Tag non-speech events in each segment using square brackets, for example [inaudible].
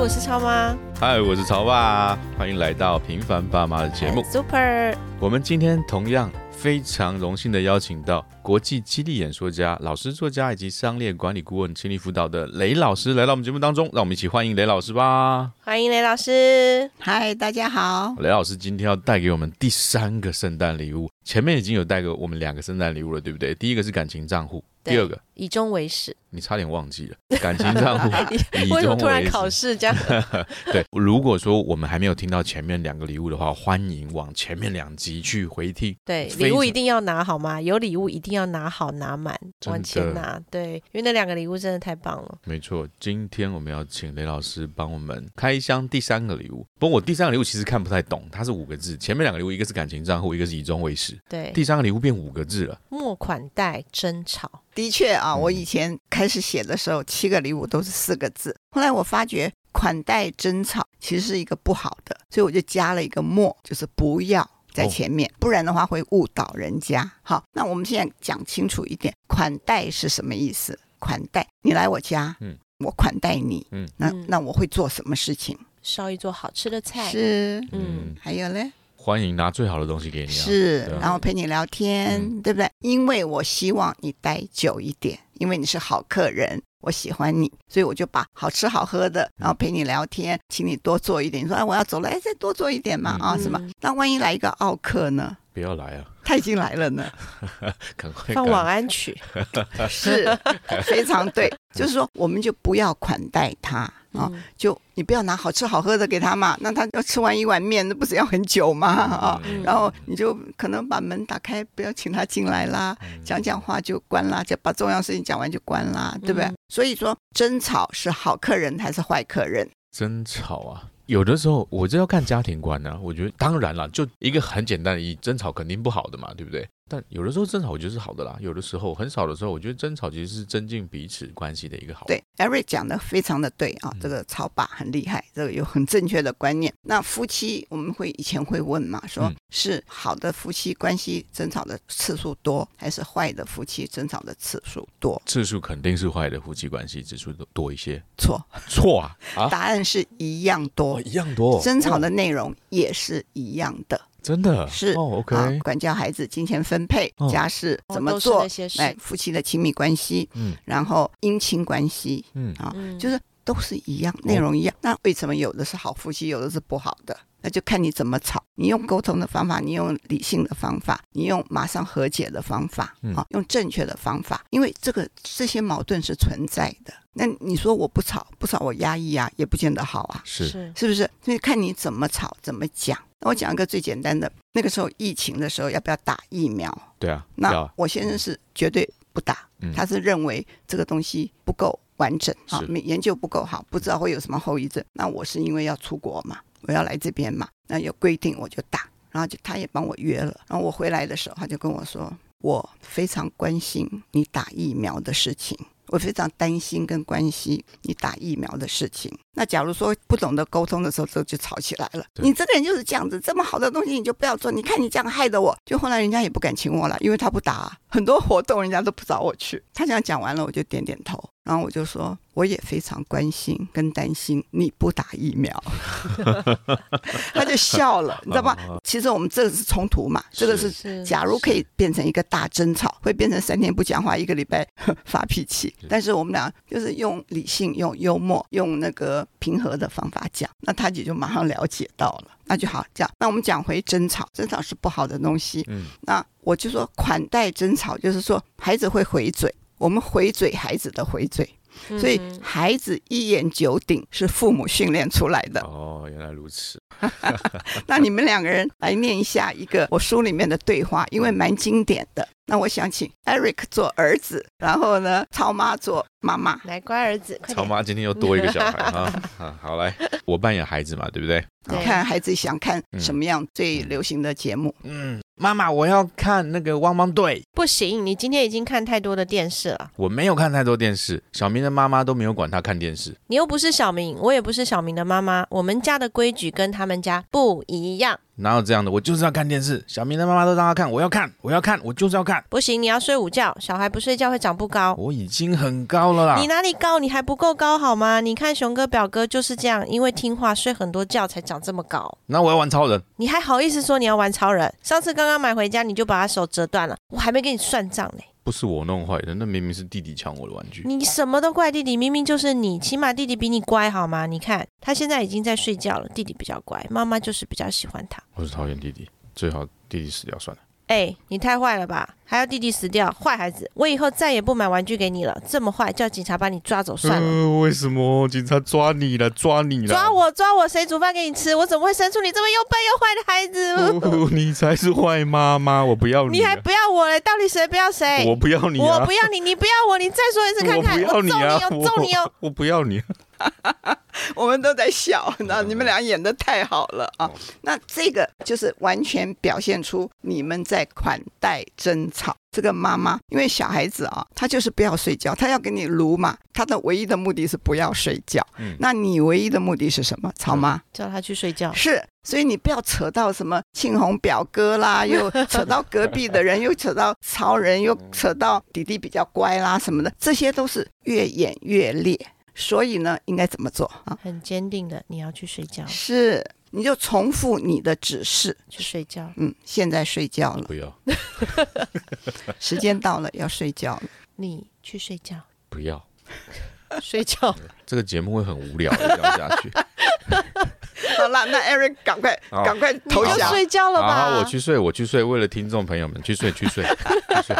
我是超妈。嗨，我是超爸，欢迎来到平凡爸妈的节目。Super，我们今天同样非常荣幸的邀请到国际激励演说家、老师、作家以及商业管理顾问、心理辅导的雷老师来到我们节目当中，让我们一起欢迎雷老师吧。欢迎雷老师。嗨，大家好。雷老师今天要带给我们第三个圣诞礼物，前面已经有带给我们两个圣诞礼物了，对不对？第一个是感情账户，第二个以终为始。你差点忘记了，[laughs] 感情账户 [laughs] 以为什么终为始突然考试这样？[laughs] 对，如果说我们还没有听到前面两个礼物的话，欢迎往前面两集去回听。对，礼物一定要拿好吗？有礼物一定要拿好拿满，往前拿。对，因为那两个礼物真的太棒了。没错，今天我们要请雷老师帮我们开箱第三个礼物。不过我第三个礼物其实看不太懂，它是五个字，前面两个礼物一个是感情账户，一个是以终为始，对，第三个礼物变五个字了。莫款待争吵。的确啊，嗯我以前开始写的时候，七个礼物都是四个字。后来我发觉款待争吵其实是一个不好的，所以我就加了一个莫，就是不要在前面，不然的话会误导人家。好，那我们现在讲清楚一点，款待是什么意思？款待你来我家，嗯我款待你，嗯那嗯那我会做什么事情？烧一桌好吃的菜。是，嗯，还有嘞。欢迎拿最好的东西给你啊！是然后陪你聊天，嗯对不对？因为我希望你待久一点，因为你是好客人，我喜欢你，所以我就把好吃好喝的，然后陪你聊天，请你多做一点。你说哎，我要走了，哎，再多做一点嘛，嗯啊，什么嗯？那万一来一个奥客呢？不要来啊，他已经来了呢，[laughs] 赶快放晚安曲。[laughs] 是非常对，[laughs] 就是说我们就不要款待他啊，嗯就你不要拿好吃好喝的给他嘛，那他要吃完一碗面，那不是要很久吗？啊，嗯然后你就可能把门打开，不要请他进来啦，嗯讲讲话就关啦，就把重要事情讲完就关啦，对不对？嗯所以说争吵是好客人还是坏客人？争吵啊。有的时候我这要看家庭观呢、我觉得当然了，就一个很简单的意义，争吵肯定不好的嘛，对不对？但有的时候争吵我觉得是好的啦，有的时候很少的时候，我觉得争吵其实是增进彼此关系的一个好。对，Eric 讲的非常的对啊，嗯这个超爸很厉害，这个有很正确的观念。那夫妻我们会以前会问嘛，说嗯是好的夫妻关系争吵的次数多，还是坏的夫妻争吵的次数多？次数肯定是坏的夫妻关系指数多多一些。错，错啊啊，答案是一样多哦，。一样多，争吵的内容也是一样的，真的是哦，OK，啊，管教孩子、金钱分配哦、家事哦怎么做都是那，些事哎，夫妻的亲密关系，嗯然后姻亲关系嗯，啊，嗯就是都是一样，内容一样。那为什么有的是好夫妻，有的是不好的？那就看你怎么吵。你用沟通的方法，你用理性的方法，你用马上和解的方法，嗯啊，用正确的方法。因为这个这些矛盾是存在的。那你说我不吵，不吵我压抑啊，也不见得好啊。是是是不是？所以看你怎么吵，怎么讲。那我讲一个最简单的，那个时候疫情的时候，要不要打疫苗？对啊，那啊我先生是绝对不打，嗯他是认为这个东西不够完整啊是，没研究不够好，不知道会有什么后遗症。那我是因为要出国嘛，我要来这边嘛，那有规定我就打，然后就他也帮我约了，然后我回来的时候，他就跟我说，我非常关心你打疫苗的事情。我非常担心跟关心你打疫苗的事情。那假如说不懂得沟通的时候，这就吵起来了。你这个人就是这样子，这么好的东西你就不要做。你看你这样害得我，就后来人家也不敢请我了，因为他不打、啊，很多活动人家都不找我去。他这样讲完了，我就点点头，然后我就说，我也非常关心跟担心你不打疫苗。[laughs] 他就笑了，你知道吗？其实我们这个是冲突嘛，这个是是假如可以变成一个大争吵，会变成三天不讲话，一个礼拜 [laughs] 发脾气。但是我们俩就是用理性、用幽默、用那个平和的方法讲，那他也就马上了解到了，那就好。这样，那我们讲回争吵，争吵是不好的东西。嗯那我就说款待争吵，就是说孩子会回嘴，我们回嘴孩子的回嘴，所以嗯孩子一言九鼎是父母训练出来的。哦，原来如此，[laughs] 那你们两个人来念一下一个我书里面的对话，因为蛮经典的。那我想请 Eric 做儿子，然后呢，超妈做妈妈。来，乖儿子，超妈今天又多一个小孩啊！啊，[laughs] 好来，我扮演孩子嘛，对不对？对看孩子想看嗯什么样最流行的节目。嗯，妈妈，我要看那个汪汪队。不行，你今天已经看太多的电视了。我没有看太多电视，小明的妈妈都没有管他看电视。你又不是小明，我也不是小明的妈妈，我们家的规矩跟他们家不一样。哪有这样的？我就是要看电视。小明的妈妈都让他看，我要看，我要看，我就是要看。不行，你要睡午觉，小孩不睡觉会长不高。我已经很高了啦你。哪里高？你还不够高好吗？你看熊哥表哥就是这样，因为听话睡很多觉才长这么高。那我要玩超人。你还好意思说你要玩超人？上次刚刚买回家你就把他手折断了，我还没给你算账呢。不是我弄坏的，那明明是弟弟抢我的玩具。你什么都怪弟弟，明明就是你，起码弟弟比你乖好吗？你看他现在已经在睡觉了，弟弟比较乖，妈妈就是比较喜欢他。我是讨厌弟弟，最好弟弟死掉算了。哎，你太坏了吧？还要弟弟死掉，坏孩子！我以后再也不买玩具给你了，这么坏，叫警察把你抓走算了。呃，为什么警察抓你了？抓你了？抓！我抓我，谁煮饭给你吃？我怎么会生出你这么又笨又坏的孩子？哦，[laughs] 你才是坏妈妈，我不要你啊。你还不要我嘞？到底谁不要谁？我不要你啊！我不要你，你不要我，你再说一次看看，我不要你啊！我揍你哦，揍你哦！我！我不要你。我们都在笑，那你们俩演的太好了啊！那这个就是完全表现出你们在款待争吵。这个妈妈，因为小孩子啊，他就是不要睡觉，他要给你撸嘛，他的唯一的目的是不要睡觉。嗯那你唯一的目的是什么？曹妈、叫他去睡觉。是，所以你不要扯到什么庆红表哥啦，又扯到隔壁的人，[laughs] 又扯到曹人，又扯到弟弟比较乖啦什么的，这些都是越演越烈。所以呢，应该怎么做啊？很坚定的，你要去睡觉，是，你就重复你的指示。去睡觉。嗯，现在睡觉了，不要，[laughs] [laughs] 时间到了，要睡觉了。你去睡觉，不要，睡觉。[laughs] 这个节目会很无聊的，这样下去。好了，那 Eric 赶快赶快投降。睡觉了吧？好，我去睡，我去睡。为了听众朋友们，去睡，去睡，去睡。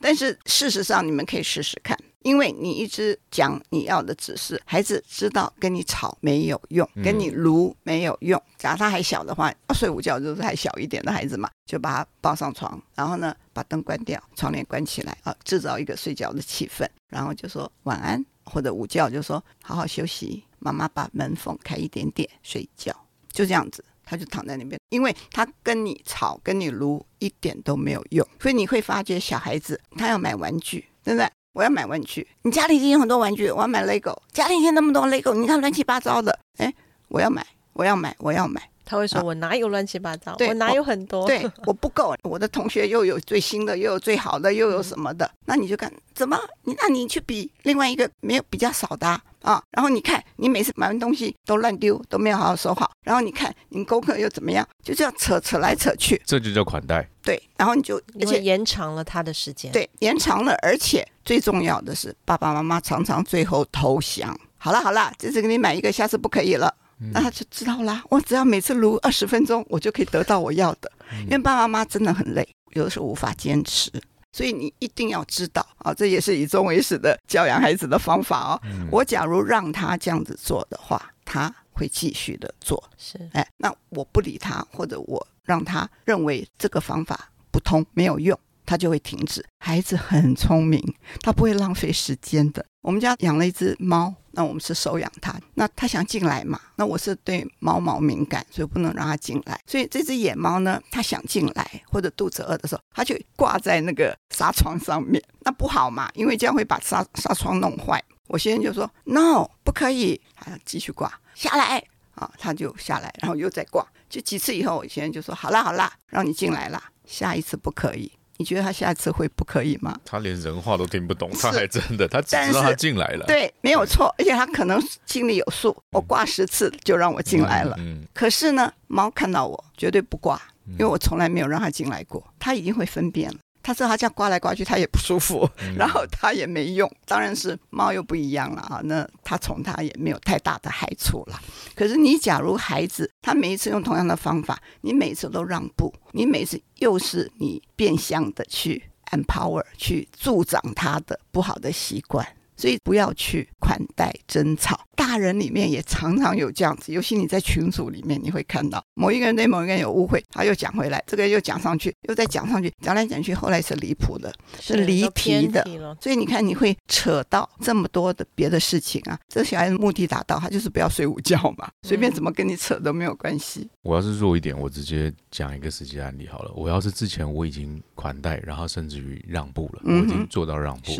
但是事实上，你们可以试试看，因为你一直讲你要的指示，孩子知道跟你吵没有用，嗯跟你撸没有用。假如他还小的话，要睡午觉就是还小一点的孩子嘛，就把他抱上床，然后呢把灯关掉，窗帘关起来啊，制造一个睡觉的气氛，然后就说晚安，或者午觉就说好好休息，妈妈把门缝开一点点，睡觉，就这样子。他就躺在那边，因为他跟你吵、跟你撸一点都没有用，所以你会发觉小孩子他要买玩具，对不对？我要买玩具，你家里已经有很多玩具，我要买 LEGO，家里已经那么多 LEGO，你看乱七八糟的，哎，我要买，我要买，我要买。他会说：“啊。我哪有乱七八糟？对我哪有很多？”对，我不够，我的同学又有最新的，又有最好的，又有什么的，那你就看怎么？你那你去比另外一个没有比较少的啊啊然后你看你每次买完东西都乱丢，都没有好好收好，然后你看你功课又怎么样，就这样扯扯来扯去，这就叫款待。对，然后你就而且延长了他的时间。，对延长了，而且最重要的是爸爸妈妈常常最后投降。好了好了，这次给你买一个，下次不可以了。那他就知道啦，我只要每次撸二十分钟，我就可以得到我要的。因为爸爸妈妈真的很累，有的时候无法坚持，所以你一定要知道啊，这也是以终为始的教养孩子的方法哦。我假如让他这样子做的话，他会继续的做。是哎，那我不理他，或者我让他认为这个方法不通没有用，他就会停止。孩子很聪明，他不会浪费时间的。我们家养了一只猫，那我们是收养它，那它想进来嘛？那我是对猫毛敏感，所以不能让它进来。所以这只野猫呢，它想进来或者肚子饿的时候，它就挂在那个纱窗上面，那不好嘛，因为这样会把纱纱窗弄坏。我先生就说 “no，不可以”，还要继续挂下来。啊，他就下来，然后又再挂，就几次以后，我先生就说：“好啦好啦，让你进来啦，下一次不可以。”你觉得他下一次会不可以吗？他连人话都听不懂，他还真的，他知道他进来了。对，没有错，而且他可能心里有数，我挂十次就让我进来了。嗯，可是呢，猫看到我绝对不挂，因为我从来没有让它进来过，它已经会分辨了。它知道它这样刮来刮去，他也不舒服，嗯然后他也没用。当然是猫又不一样了啊，那他宠他也没有太大的害处了。可是你假如孩子他每一次用同样的方法，你每次都让步，你每次又是你变相的去 empower 去助长他的不好的习惯，所以不要去款待争吵。大人里面也常常有这样子，尤其你在群组里面，你会看到某一个人对某一个人有误会，他又讲回来，这个又讲上去，又再讲上去，讲来讲去，后来是离谱的，是离题的。所以你看，你会扯到这么多的别的事情啊。这小孩子目的达到，他就是不要睡午觉嘛，随便怎么跟你扯都没有关系。我要是弱一点，我直接讲一个实际案例好了。我要是之前我已经款待，然后甚至于让步了，我已经做到让步，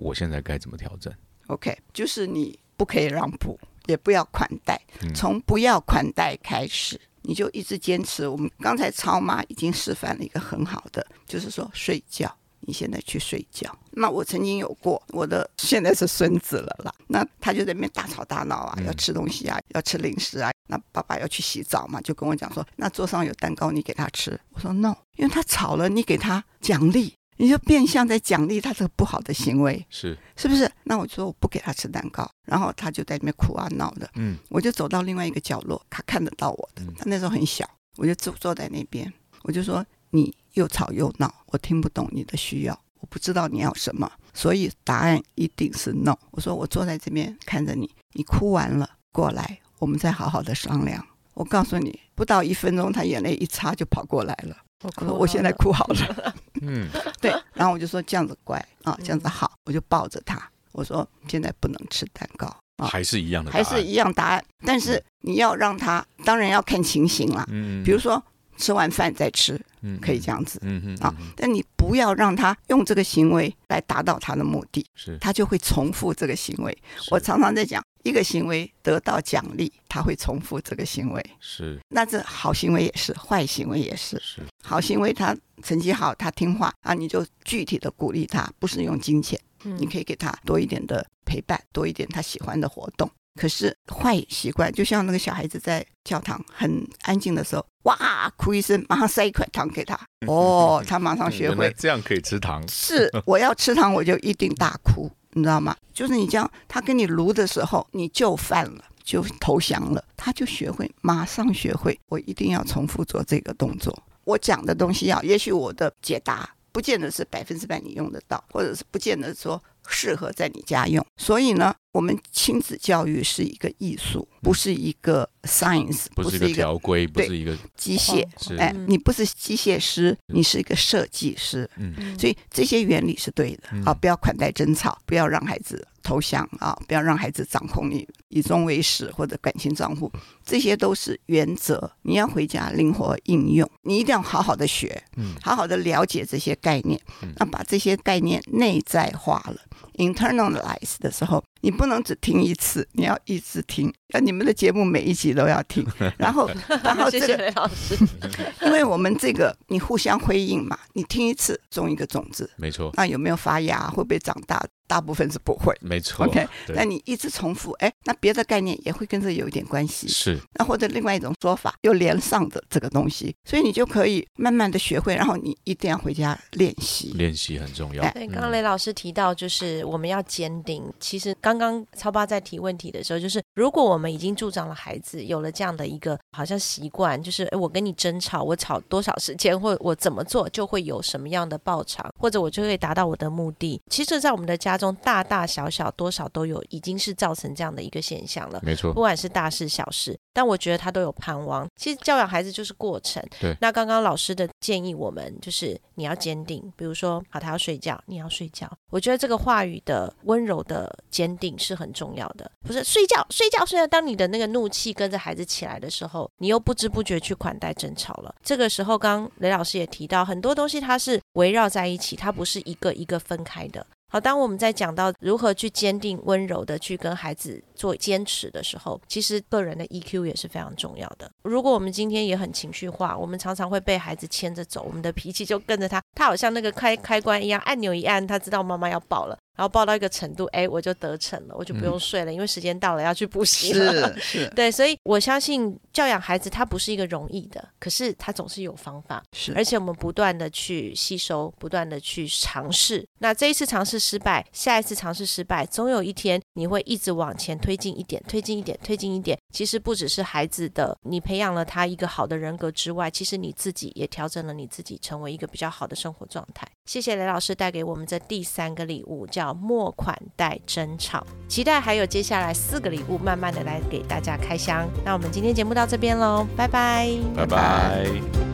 我现在该怎么调整？OK，就是你不可以让步，也不要款待，嗯从不要款待开始，你就一直坚持。我们刚才超妈已经示范了一个很好的，就是说睡觉。你现在去睡觉。那我曾经有过我的现在是孙子了啦，[laughs] 那他就在那边大吵大闹啊，嗯要吃东西啊，要吃零食啊。那爸爸要去洗澡嘛，就跟我讲说，那桌上有蛋糕，你给他吃。我说 no，因为他吵了，你给他奖励，你就变相在奖励他这个不好的行为。是，是不是？那我就说我不给他吃蛋糕，然后他就在那边哭啊闹的。嗯我就走到另外一个角落，他看得到我的嗯，他那时候很小，我就坐坐在那边，我就说你又吵又闹，我听不懂你的需要，我不知道你要什么，所以答案一定是 no。我说我坐在这边看着你，你哭完了过来，我们再好好的商量。我告诉你，不到一分钟，他眼泪一擦就跑过来了。我说我现在哭好了。[laughs] 嗯，[laughs] 对，然后我就说这样子乖啊，这样子好，我就抱着他，我说现在不能吃蛋糕啊，还是一样的，还是一样答案，但是你要让他，当然要看情形啦，嗯，比如说吃完饭再吃，嗯可以这，样子嗯嗯啊，但你不要让他用这个行为来达到他的目的，是，他就会重复这个行为。我常常在讲，一个行为得到奖励，他会重复这个行为，是那这好行为也是，坏行为也是。是好行为，他成绩好，他听话啊，你就具体的鼓励他，不是用金钱，嗯你可以给他多一点的陪伴，多一点他喜欢的活动。可是坏习惯，就像那个小孩子在教堂很安静的时候，哇，哭一声，马上塞一块糖给他，[laughs] 哦，他马上学会。这样可以吃糖，是，我要吃糖，我就一定大哭，你知道吗？就是你这样，他跟你撸的时候，你就犯了，就投降了，他就学会，马上学会。我一定要重复做这个动作。我讲的东西要，也许我的解答不见得是百分之百你用得到，或者是不见得说适合在你家用。所以呢，我们亲子教育是一个艺术，不是一个 science，不是一个条规，不是一个，机械。是哎，嗯你不是机械师，你是一个设计师。嗯嗯所以这些原理是对的嗯啊！不要款待争吵，不要让孩子投降啊！不要让孩子掌控你以终为始或者感情账户，这些都是原则。你要回家灵活应用，你一定要好好的学，嗯好好的了解这些概念嗯，那把这些概念内在化了。internalize 的时候， 你不能只听一次，你要一直听。那你们的节目每一集都要听，[laughs] 然后，[laughs] 然后谢谢这个雷老师。[laughs] 因为我们这个你互相辉映嘛，你听一次种一个种子，没错，那有没有发芽，会不会长大？大部分是不会。没错 OK，那你一直重复，哎，那别的概念也会跟这有一点关系。是那或者另外一种说法，又连上的这个东西，所以你就可以慢慢的学会，然后你一定要回家练习。练习很重要哎，对，刚刚雷老师提到，就是我们要坚定。其实刚刚刚超爸在提问题的时候，就是如果我们已经助长了孩子有了这样的一个好像习惯，就是诶我跟你争吵，我吵多少时间，或我怎么做就会有什么样的报偿，或者我就可以达到我的目的。其实，在我们的家中，大大小小多少都有，已经是造成这样的一个现象了。没错不，管是大事小事，但我觉得他都有盼望。其实教养孩子就是过程。对那刚刚老师的建议，我们就是你要坚定，比如说，好，他要睡觉，你要睡觉。我觉得这个话语的温柔的坚定是很重要的，不是睡觉，睡觉，睡觉。当你的那个怒气跟着孩子起来的时候，你又不知不觉去款待争吵了。这个时候，刚刚雷老师也提到，很多东西它是围绕在一起，它不是一个一个分开的。好，当我们在讲到如何去坚定、温柔的去跟孩子做坚持的时候，其实个人的 EQ 也是非常重要的。如果我们今天也很情绪化，我们常常会被孩子牵着走，我们的脾气就跟着他，他好像那个开开关一样，按钮一按，他知道妈妈要爆了，然后抱到一个程度，哎，我就得逞了，我就不用睡了，因为时间到了要去补习了。是是 [laughs] 对，所以我相信教养孩子，它不是一个容易的，可是它总是有方法。是，而且我们不断的去吸收，不断的去尝试。那这一次尝试失败，下一次尝试失败，总有一天你会一直往前推进一点，推进一点，推进一点。其实不只是孩子的，你培养了他一个好的人格之外，其实你自己也调整了你自己，成为一个比较好的生活状态。谢谢雷老师带给我们这第三个礼物，叫末款待争吵。期待还有接下来四个礼物，慢慢的来给大家开箱。那我们今天节目到这边喽，拜拜，拜拜